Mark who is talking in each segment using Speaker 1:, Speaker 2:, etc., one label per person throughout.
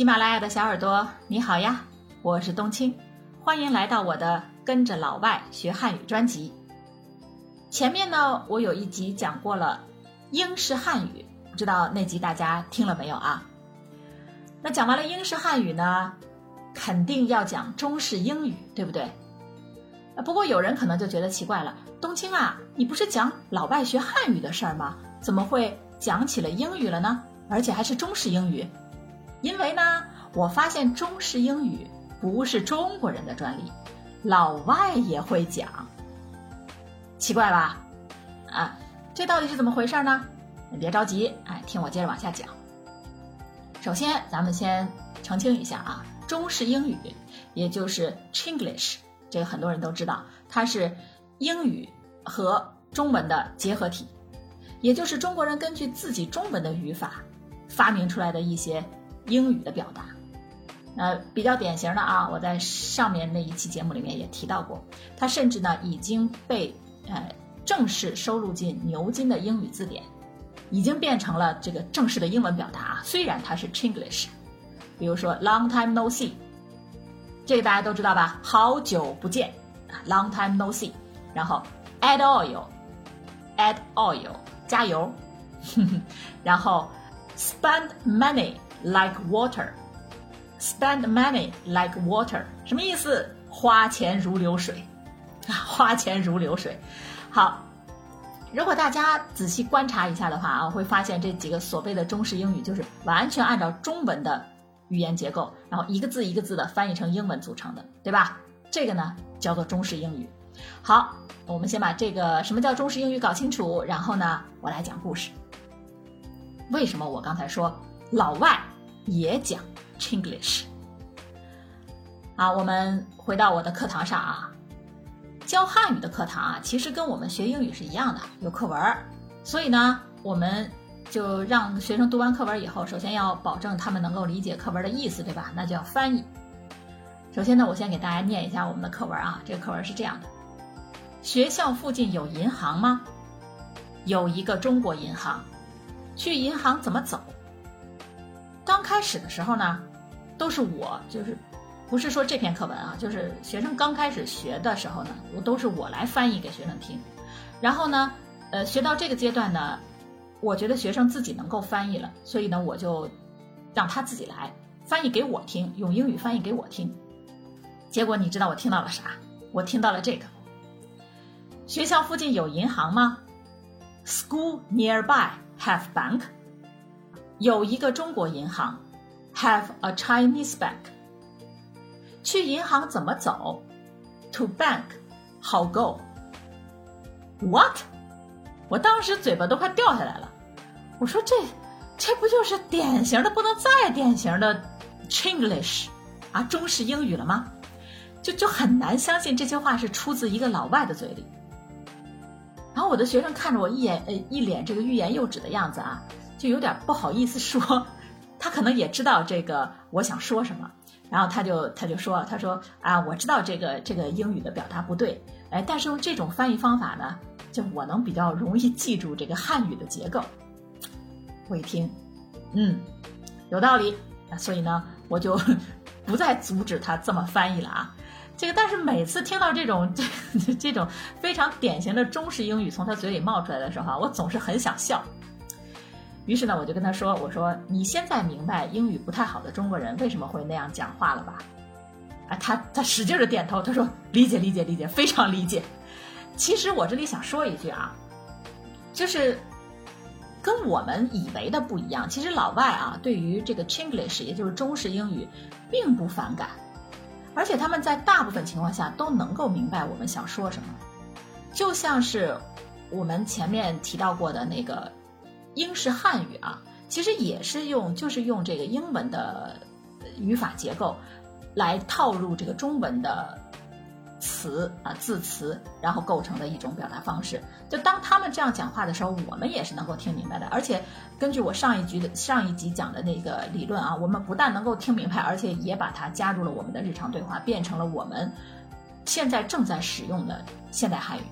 Speaker 1: 喜马拉雅的小耳朵，你好呀，我是冬青，欢迎来到我的跟着老外学汉语专辑。前面呢，我有一集讲过了英式汉语，不知道那集大家听了没有啊？那讲完了英式汉语呢，肯定要讲中式英语，对不对？不过有人可能就觉得奇怪了，冬青啊，你不是讲老外学汉语的事儿吗？怎么会讲起了英语了呢？而且还是中式英语？因为呢，我发现中式英语不是中国人的专利，老外也会讲。奇怪吧？啊，这到底是怎么回事呢？你别着急，哎，听我接着往下讲。首先，咱们先澄清一下啊，中式英语，也就是 Chinglish，这个很多人都知道，它是英语和中文的结合体，也就是中国人根据自己中文的语法发明出来的一些。英语的表达，呃，比较典型的啊，我在上面那一期节目里面也提到过，它甚至呢已经被呃正式收录进牛津的英语字典，已经变成了这个正式的英文表达啊。虽然它是 Chinglish，比如说 Long time no see，这个大家都知道吧？好久不见啊，Long time no see。然后 Add oil，Add oil，加油。然后 Spend money。Like water, spend money like water，什么意思？花钱如流水，花钱如流水。好，如果大家仔细观察一下的话啊，会发现这几个所谓的中式英语就是完全按照中文的语言结构，然后一个字一个字的翻译成英文组成的，对吧？这个呢叫做中式英语。好，我们先把这个什么叫中式英语搞清楚，然后呢，我来讲故事。为什么我刚才说老外？也讲 Chinglish。啊，我们回到我的课堂上啊，教汉语的课堂啊，其实跟我们学英语是一样的，有课文。所以呢，我们就让学生读完课文以后，首先要保证他们能够理解课文的意思，对吧？那就要翻译。首先呢，我先给大家念一下我们的课文啊。这个课文是这样的：学校附近有银行吗？有一个中国银行。去银行怎么走？开始的时候呢，都是我，就是不是说这篇课文啊，就是学生刚开始学的时候呢，我都是我来翻译给学生听。然后呢，呃，学到这个阶段呢，我觉得学生自己能够翻译了，所以呢，我就让他自己来翻译给我听，用英语翻译给我听。结果你知道我听到了啥？我听到了这个：学校附近有银行吗？School nearby have bank. 有一个中国银行，have a Chinese bank。去银行怎么走？To bank how go? What？我当时嘴巴都快掉下来了。我说这这不就是典型的不能再典型的 Chinglish 啊，中式英语了吗？就就很难相信这些话是出自一个老外的嘴里。然后我的学生看着我一眼呃一脸这个欲言又止的样子啊。就有点不好意思说，他可能也知道这个我想说什么，然后他就他就说，他说啊，我知道这个这个英语的表达不对，哎，但是用这种翻译方法呢，就我能比较容易记住这个汉语的结构。我一听，嗯，有道理，所以呢，我就 不再阻止他这么翻译了啊。这个，但是每次听到这种这 这种非常典型的中式英语从他嘴里冒出来的时候啊，我总是很想笑。于是呢，我就跟他说：“我说你现在明白英语不太好的中国人为什么会那样讲话了吧？”啊，他他使劲的点头，他说：“理解理解理解，非常理解。”其实我这里想说一句啊，就是跟我们以为的不一样。其实老外啊，对于这个 Chinglish，也就是中式英语，并不反感，而且他们在大部分情况下都能够明白我们想说什么。就像是我们前面提到过的那个。英式汉语啊，其实也是用，就是用这个英文的语法结构来套入这个中文的词啊字词，然后构成的一种表达方式。就当他们这样讲话的时候，我们也是能够听明白的。而且根据我上一局的上一集讲的那个理论啊，我们不但能够听明白，而且也把它加入了我们的日常对话，变成了我们现在正在使用的现代汉语。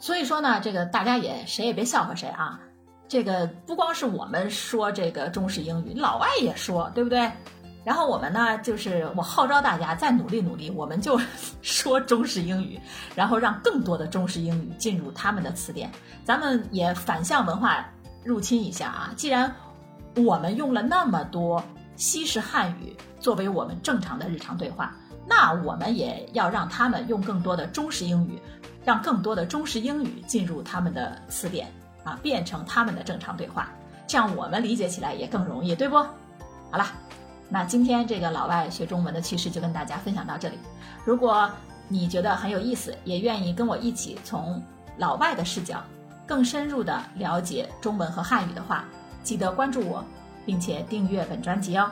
Speaker 1: 所以说呢，这个大家也谁也别笑话谁啊。这个不光是我们说这个中式英语，老外也说，对不对？然后我们呢，就是我号召大家再努力努力，我们就 说中式英语，然后让更多的中式英语进入他们的词典。咱们也反向文化入侵一下啊！既然我们用了那么多西式汉语作为我们正常的日常对话，那我们也要让他们用更多的中式英语，让更多的中式英语进入他们的词典啊，变成他们的正常对话，这样我们理解起来也更容易，对不？好了。那今天这个老外学中文的趣事就跟大家分享到这里。如果你觉得很有意思，也愿意跟我一起从老外的视角更深入的了解中文和汉语的话，记得关注我，并且订阅本专辑哦。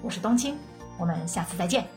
Speaker 1: 我是冬青，我们下次再见。